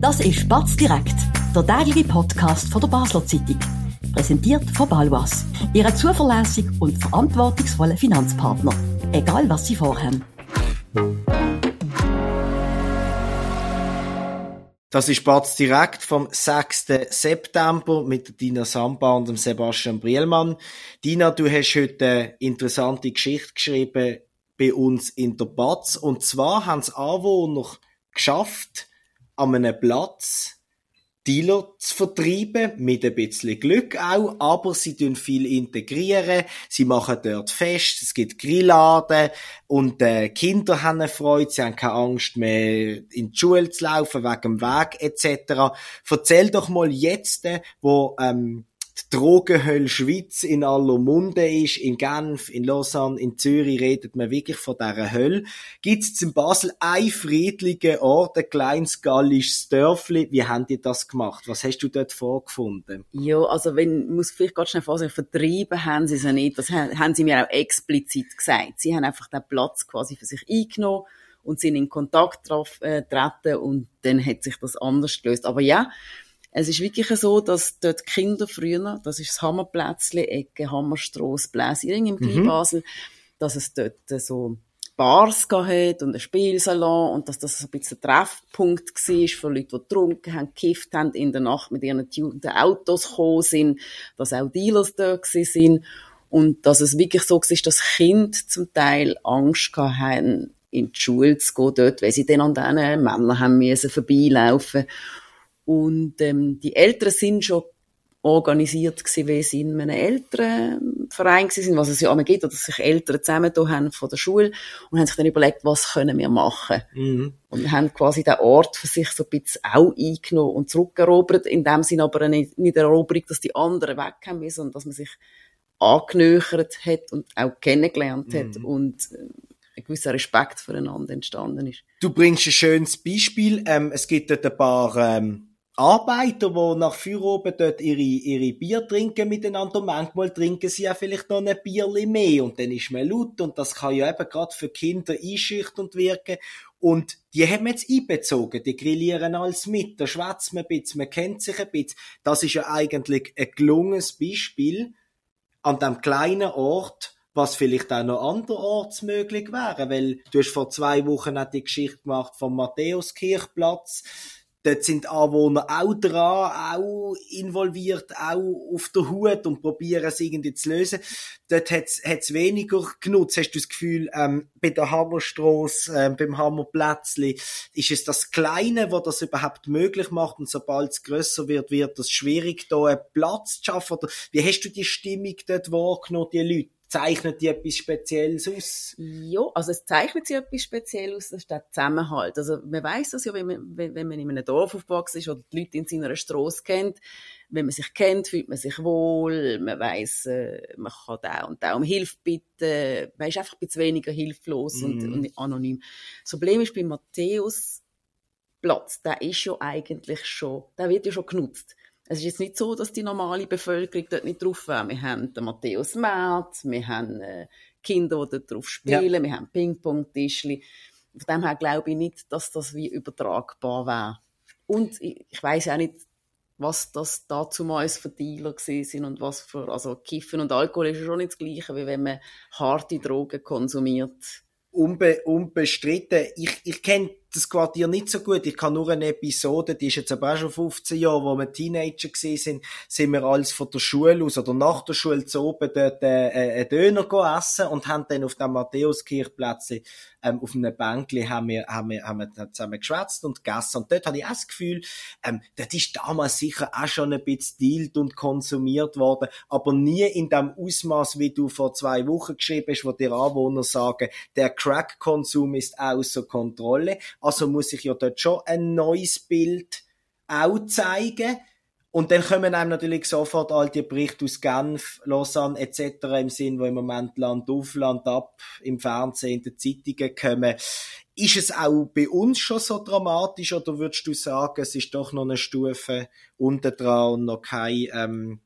Das ist Batz direkt, der tägliche Podcast von der Basler Zeitung. Präsentiert von Balwas, Ihrem zuverlässigen und verantwortungsvollen Finanzpartner. Egal was Sie vorhaben. Das ist Batz direkt vom 6. September mit Dina Samba und dem Sebastian Brielmann. Dina, du hast heute eine interessante Geschichte geschrieben bei uns in der Batz. Und zwar haben es Anwohner geschafft, an einem Platz Dealer zu vertreiben, mit ein bisschen Glück auch, aber sie tun viel integrieren, sie machen dort fest, es gibt Grilladen und äh, Kinder haben eine Freude, sie haben keine Angst mehr in die Schule zu laufen, wegen dem Weg etc. Erzähl doch mal jetzt, wo ähm, die Drogenhölle Schweiz in aller Munde ist, in Genf, in Lausanne, in Zürich redet man wirklich von dieser Hölle. Gibt es in Basel ein friedlicher Ort, ein kleines gallisches Dörfli? Wie haben die das gemacht? Was hast du dort vorgefunden? Ja, also wenn, muss vielleicht ganz schnell vorsagen, vertrieben haben sie es nicht. Das haben sie mir auch explizit gesagt. Sie haben einfach den Platz quasi für sich eingenommen und sind in Kontakt äh, treten und dann hat sich das anders gelöst. Aber ja, es ist wirklich so, dass dort Kinder früher, das ist das Hammerplätzli, Ecke Hammerstrasse, Bläsiring im mhm. Basel, dass es dort so Bars hat und ein Spielsalon und dass das ein bisschen ein Treffpunkt war für Leute, die getrunken haben, gekifft haben, in der Nacht mit ihren tunten Autos gekommen sind, dass auch Dealers dort sind und dass es wirklich so war, dass Kinder zum Teil Angst hatten, in die Schule zu gehen dort, weil sie dann an diesen Männern haben müssen vorbeilaufen und ähm, die Eltern sind schon organisiert gewesen, wie sie in einem Elternverein sind, was es ja immer gibt, oder dass sich Eltern zusammen haben von der Schule und haben sich dann überlegt, was können wir machen. Mhm. Und haben quasi den Ort für sich so ein bisschen auch eingenommen und zurückerobert, in dem Sinne aber nicht, nicht Eroberung, dass die anderen weg haben müssen, sondern dass man sich angenöchert hat und auch kennengelernt hat mhm. und äh, ein gewisser Respekt füreinander entstanden ist. Du bringst ein schönes Beispiel. Ähm, es gibt dort ein paar ähm Arbeiter, die nach Feierabend dort ihre, ihre Bier trinken miteinander, manchmal trinken sie ja vielleicht noch ein Bierli mehr. Und dann ist man laut. Und das kann ja eben gerade für Kinder einschüchternd wirken. Und die haben wir jetzt einbezogen, die grillieren alles mit, da schwätzt man ein bisschen, man kennt sich ein bisschen. Das ist ja eigentlich ein gelungenes Beispiel an dem kleinen Ort, was vielleicht auch noch anderorts möglich wäre, weil du hast vor zwei Wochen auch die Geschichte gemacht vom Matthäuskirchplatz, Dort sind Anwohner auch dran, auch involviert, auch auf der Hut und probieren es irgendwie zu lösen. Dort hat es weniger genutzt. Hast du das Gefühl, ähm, bei der Hammerstrasse, ähm, beim Hammerplätzli, ist es das Kleine, was das überhaupt möglich macht und sobald es grösser wird, wird es schwierig, da einen Platz zu schaffen? Oder wie hast du die Stimmung dort wahrgenommen, die Leute? Zeichnet die etwas Spezielles aus? Ja, also es zeichnet sie etwas Spezielles aus, das ist der Zusammenhalt. Also man weiß das ja, wenn man, wenn, man in einem Dorf aufgewachsen ist oder die Leute in seiner Straße kennt, wenn man sich kennt, fühlt man sich wohl, man weiß, äh, man kann da und da um Hilfe bitten, man ist einfach ein bisschen weniger hilflos mm. und, mhm. und anonym. Das Problem ist bei Matthäus Platz, der ist ja eigentlich schon, der wird ja schon genutzt. Es ist jetzt nicht so, dass die normale Bevölkerung dort nicht drauf wäre. Wir haben den Matthäus Merz, wir haben äh, Kinder, die dort drauf spielen, ja. wir haben Ping-Pong-Tischli. Von dem her glaube ich nicht, dass das wie übertragbar wäre. Und ich, ich weiß auch nicht, was das dazumals für Dealer sind und was für, also Kiffen und Alkohol ist ja schon nicht das Gleiche, wie wenn man harte Drogen konsumiert. Unbe unbestritten. Ich, ich kenne das Quartier nicht so gut. Ich kann nur eine Episode, die ist jetzt aber auch schon 15 Jahre, wo wir Teenager gewesen sind, sind wir alles von der Schule aus oder nach der Schule zu oben dort äh, äh einen Döner essen und haben dann auf dem Matthäuskirchplatz ähm, auf einem Bänkli haben wir, haben wir, haben wir zusammen geschwätzt und gegessen. Und dort hatte ich auch das Gefühl, ähm, das ist damals sicher auch schon ein bisschen dealt und konsumiert worden, aber nie in dem Ausmaß, wie du vor zwei Wochen geschrieben hast, wo die Anwohner sagen, der Crack-Konsum ist außer Kontrolle. Also muss ich ja dort schon ein neues Bild auch zeigen. Und dann kommen einem natürlich sofort all die Berichte aus Genf, Lausanne etc. im Sinn, wo im Moment Land auf, Land ab im Fernsehen, in den Zeitungen kommen. Ist es auch bei uns schon so dramatisch oder würdest du sagen, es ist doch noch eine Stufe unter dran und noch kein ähm,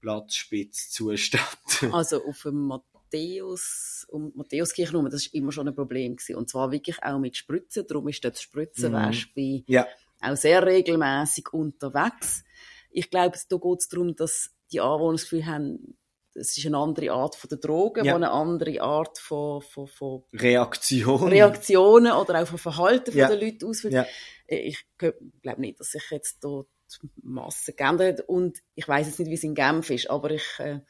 Platzspitzzustand? Also auf dem Matthäus, um Matthäuskirche herum, das ist immer schon ein Problem gewesen. Und zwar wirklich auch mit Spritzen. Darum ist dort Spritzenwespe mm. ja auch sehr regelmäßig unterwegs. Ich glaube, da geht es darum, dass die Anwohner das Gefühl haben, es ist eine andere Art von der Drogen, ja. eine andere Art von, von, von Reaktion. Reaktionen oder auch von Verhalten ja. der Leute auswirkt. Ja. Ich glaube nicht, dass sich jetzt dort die Masse geändert hat. Und ich weiß jetzt nicht, wie es in Genf ist, aber ich äh,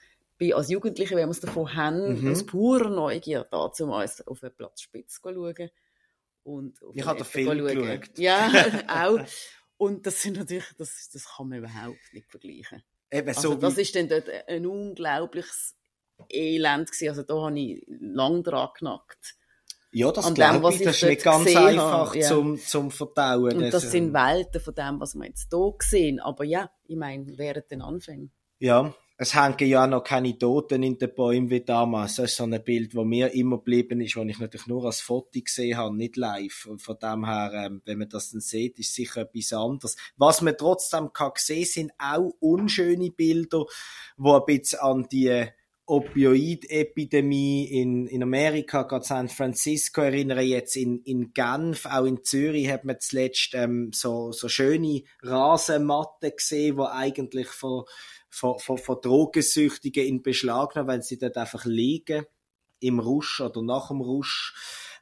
bin als Jugendliche, wenn wir es davon haben, mhm. aus purer Neugier dazu auf eine Platzspitze schauen. Und ich habe den Film geschaut. Ja, auch. Und das sind natürlich, das, das kann man überhaupt nicht vergleichen. Eben also so das ist dann dort ein unglaubliches Elend gewesen. Also da habe ich lang dran genackt. Ja, das glaube ich, das ist nicht ganz einfach ja. zum, zum Verdauen. Und das, das sind Welten von dem, was wir jetzt hier sehen. Aber ja, ich meine, während den Anfängen. Ja, es hängen ja noch keine Toten in den Bäumen wie damals. Das ist so ein Bild, das mir immer geblieben ist, das ich natürlich nur als Foto gesehen habe, nicht live. Und von dem her, ähm, wenn man das dann sieht, ist sicher etwas anderes. Was man trotzdem kann sehen, sind auch unschöne Bilder, wo ein bisschen an die Opioid-Epidemie in, in Amerika, gerade San Francisco erinnere jetzt in, in Genf, auch in Zürich hat man zuletzt ähm, so, so schöne Rasenmatten gesehen, wo eigentlich von von, von, von Drogensüchtigen in Beschlag genommen, weil sie dort einfach liegen, im Rusch oder nach dem Rusch.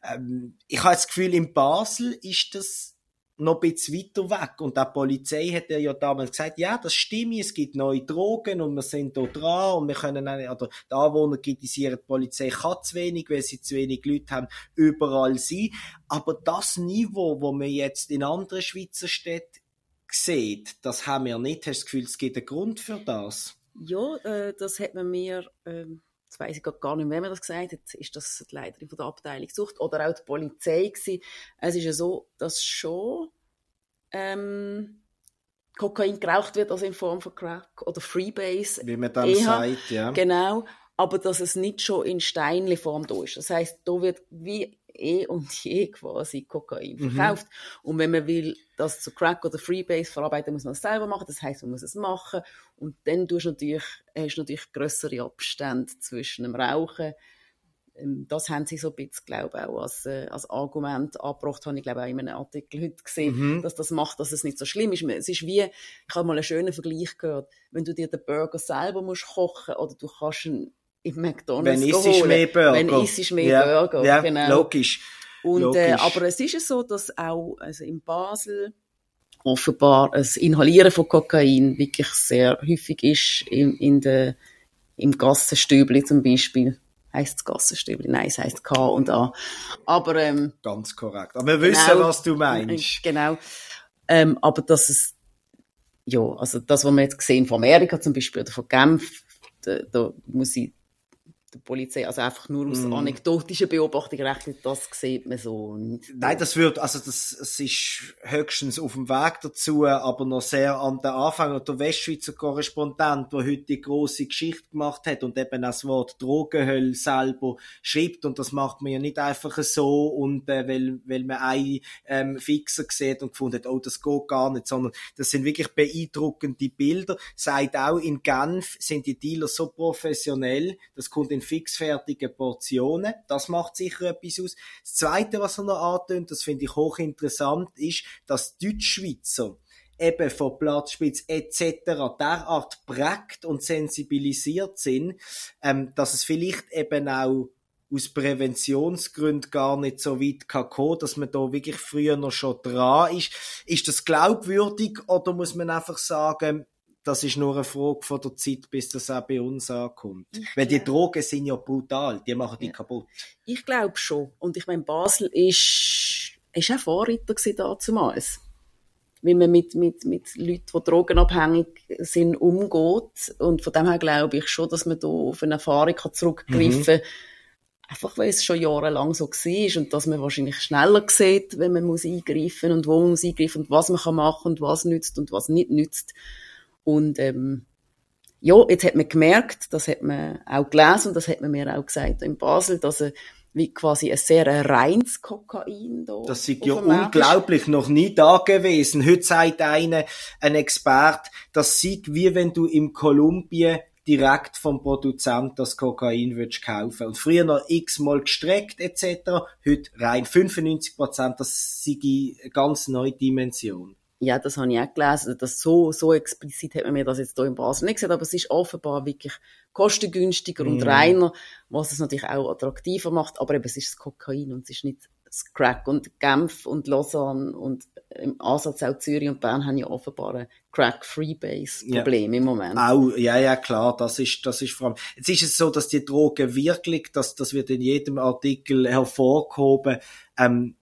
Ähm, ich habe das Gefühl, in Basel ist das noch ein bisschen weiter weg. Und die Polizei hat ja damals gesagt, ja, das stimmt, es gibt neue Drogen und wir sind da dran und wir können auch, oder die Anwohner kritisieren, die Polizei kann zu wenig, weil sie zu wenig Leute haben, überall sein. Aber das Niveau, wo wir jetzt in anderen Schweizer Städten sieht, das haben wir nicht. Hast du das Gefühl, es gibt einen Grund für das? Ja, äh, das hat man mir, äh, jetzt weiss ich gar nicht, wer mir das gesagt hat, ist das die Leiterin von der Abteilung Sucht oder auch die Polizei gewesen. Es ist ja so, dass schon ähm, Kokain geraucht wird, also in Form von Crack oder Freebase. Wie man dann eher, sagt, ja. Genau, aber dass es nicht schon in Steinli-Form da ist. Das heißt, da wird wie eh und je quasi Kokain mhm. verkauft. Mhm. Und wenn man will, das zu Crack oder Freebase verarbeiten, muss man es selber machen. Das heißt, man muss es machen. Und dann tust du natürlich, hast du natürlich größere Abstände zwischen dem Rauchen. Ähm, das haben sie so ein bisschen, glaube ich, auch als, äh, als Argument angebracht, habe ich, glaube auch in einem Artikel heute gesehen, mhm. dass das macht, dass es nicht so schlimm ist. Es ist wie, ich habe mal einen schönen Vergleich gehört, wenn du dir den Burger selber musst kochen oder du kannst ihn im McDonalds Wenn isst mehr Burger. Wenn isst mehr ja, Burger, ja, genau. logisch. Und, äh, aber es ist so, dass auch also in Basel offenbar das Inhalieren von Kokain wirklich sehr häufig ist in, in der, im Gassenstübli zum Beispiel. Heißt es Gassenstübli? Nein, es heißt K und A. Aber, ähm, Ganz korrekt. Aber wir wissen, genau, was du meinst. Genau. Ähm, aber dass es, ja, also das, was wir jetzt sehen von Amerika zum Beispiel oder von Genf, da, da muss ich der Polizei, also einfach nur aus mm. anekdotischen Beobachtungen rechnet, das sieht man so nicht. Nein, das wird, also das, es ist höchstens auf dem Weg dazu, aber noch sehr an den Anfang. Und der Westschweizer Korrespondent, der heute die große Geschichte gemacht hat und eben das Wort Drogenhölle selber schreibt, und das macht man ja nicht einfach so, und äh, weil, weil man einen ähm, Fixer sieht und gefunden hat, oh, das geht gar nicht, sondern das sind wirklich beeindruckende Bilder. Seit auch in Genf sind die Dealer so professionell, das kommt in in fixfertigen Portionen. Das macht sicher etwas aus. Das Zweite, was er noch antönt, das finde ich hochinteressant, ist, dass Deutschschweizer eben von Platzspitz etc. derart prägt und sensibilisiert sind, ähm, dass es vielleicht eben auch aus Präventionsgründen gar nicht so weit kann kommen, dass man da wirklich früher noch schon dran ist. Ist das glaubwürdig oder muss man einfach sagen, das ist nur eine Frage von der Zeit, bis das auch bei uns ankommt. Ich Weil die Drogen sind ja brutal, die machen die ja. kaputt. Ich glaube schon. Und ich meine, Basel ist, ist auch Vorreiter damals. Wie man mit, mit, mit Leuten, die drogenabhängig sind, umgeht. Und von dem her glaube ich schon, dass man da auf eine Erfahrung zurückgreifen kann. Mhm. Einfach weil es schon jahrelang so war und dass man wahrscheinlich schneller sieht, wenn man muss eingreifen und wo man muss eingreifen und was man machen kann und was nützt und was nicht nützt. Und ähm, ja, jetzt hat man gemerkt, das hat man auch gelesen und das hat man mir auch gesagt in Basel, dass er wie quasi ein sehr reines Kokain da. Das ist ja unglaublich, ist. noch nie da gewesen. Heute sagt einer, ein Expert, das sieht wie wenn du im Kolumbien direkt vom Produzent das Kokain würdest kaufen. Und früher noch x-mal gestreckt etc. Heute rein 95 Prozent, das ist eine ganz neue Dimension. Ja, das habe ich auch gelesen. Das so, so explizit hat man mir das jetzt hier in Basel nicht gesagt, aber es ist offenbar wirklich kostengünstiger mm. und mhm. reiner, was es natürlich auch attraktiver macht, aber eben, es ist das Kokain und es ist nicht das Crack. Und Genf und Lausanne und im Ansatz auch Zürich und Bern haben ja offenbar ein Crack-Freebase-Problem ja. im Moment. Auch, ja, ja, klar, das ist, das ist vor allem. Jetzt ist es so, dass die Drogen wirklich, dass, das wird in jedem Artikel hervorgehoben, ähm,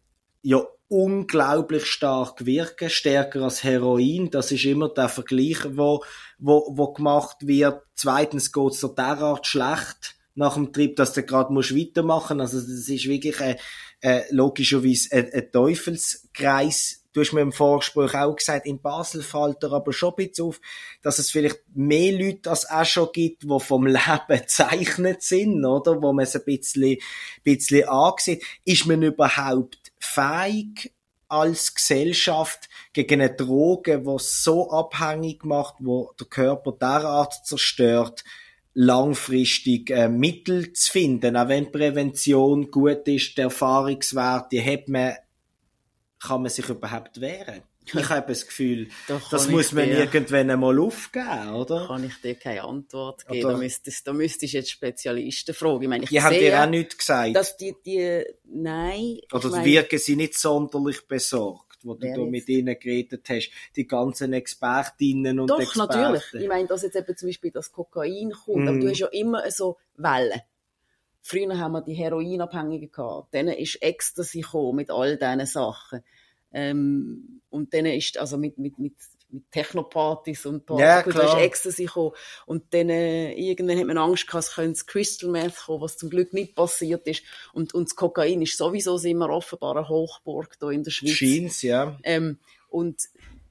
ja, unglaublich stark wirken, stärker als Heroin. Das ist immer der Vergleich, wo, wo, wo gemacht wird. Zweitens geht's so derart schlecht nach dem Trip, dass du gerade musst weitermachen. Also das ist wirklich ein, ein, logischerweise ein, ein Teufelskreis. Du hast mir im Vorgespräch auch gesagt, in Basel fällt er aber schon ein bisschen auf, dass es vielleicht mehr Leute als auch schon gibt, die vom Leben gezeichnet sind, oder? Wo man es ein bisschen, bisschen ansieht. Ist man überhaupt fähig, als Gesellschaft gegen eine Droge, die so abhängig macht, wo der Körper derart zerstört, langfristig äh, Mittel zu finden. Auch wenn Prävention gut ist, die hat man, kann man sich überhaupt wehren. Ich habe das Gefühl, da das muss man dir, irgendwann einmal aufgeben, oder? Kann ich dir keine Antwort geben. Oder? Da müsstest, da müsstest jetzt Spezialisten fragen. Ich meine, ich die haben dir auch nichts gesagt. Dass die, die, nein. Oder meine, wirken sie nicht sonderlich besorgt, wo du da mit ihnen geredet hast. Die ganzen Expertinnen und Doch, Experten. Doch, natürlich. Ich meine, dass jetzt eben zum Beispiel das Kokain kommt. Mm. Aber du hast ja immer so Wellen. Früher haben wir die Heroinabhängigen gehabt. Dann ist Ecstasy gekommen mit all diesen Sachen. Ähm, und dann ist, also mit, mit, mit, mit Technopartys und Partys, ja, da ist Ecstasy gekommen. Und dann, äh, irgendwann hat man Angst gehabt, es könnte Crystal Meth kommen, was zum Glück nicht passiert ist. Und, und das Kokain ist sowieso immer offenbar eine Hochburg hier in der Schweiz. Scheint's, ja. Ähm, und,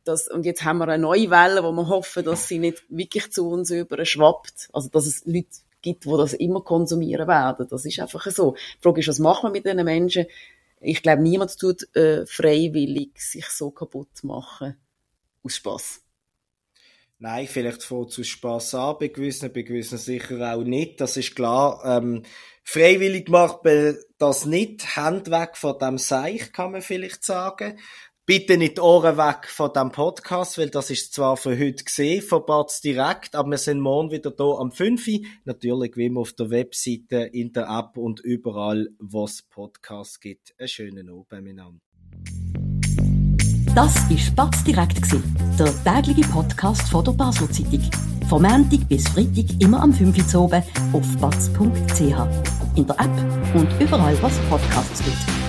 das, und jetzt haben wir eine neue Welle, wo wir hoffen, dass sie nicht wirklich zu uns überschwappt. Also, dass es Leute gibt, die das immer konsumieren werden. Das ist einfach so. Die Frage ist, was machen wir mit diesen Menschen? ich glaube, niemand tut äh, freiwillig sich so kaputt machen aus Spaß. Nein, vielleicht fängt aus Spass an, bei gewissen, bei gewissen sicher auch nicht. Das ist klar. Ähm, freiwillig macht man das nicht. Hand weg von dem Seich, kann man vielleicht sagen. Bitte nicht die Ohren weg von dem Podcast, weil das ist zwar für heute gesehen, von Batz direkt, aber wir sind morgen wieder da am 5. Natürlich wie immer auf der Webseite, in der App und überall, wo es Podcasts gibt. Einen schönen Abend miteinander. Das war Batz direkt, der tägliche Podcast von der Basel Zeitung. Vom Montag bis Freitag immer am 5. Uhr oben auf batz.ch. In der App und überall, was Podcasts gibt.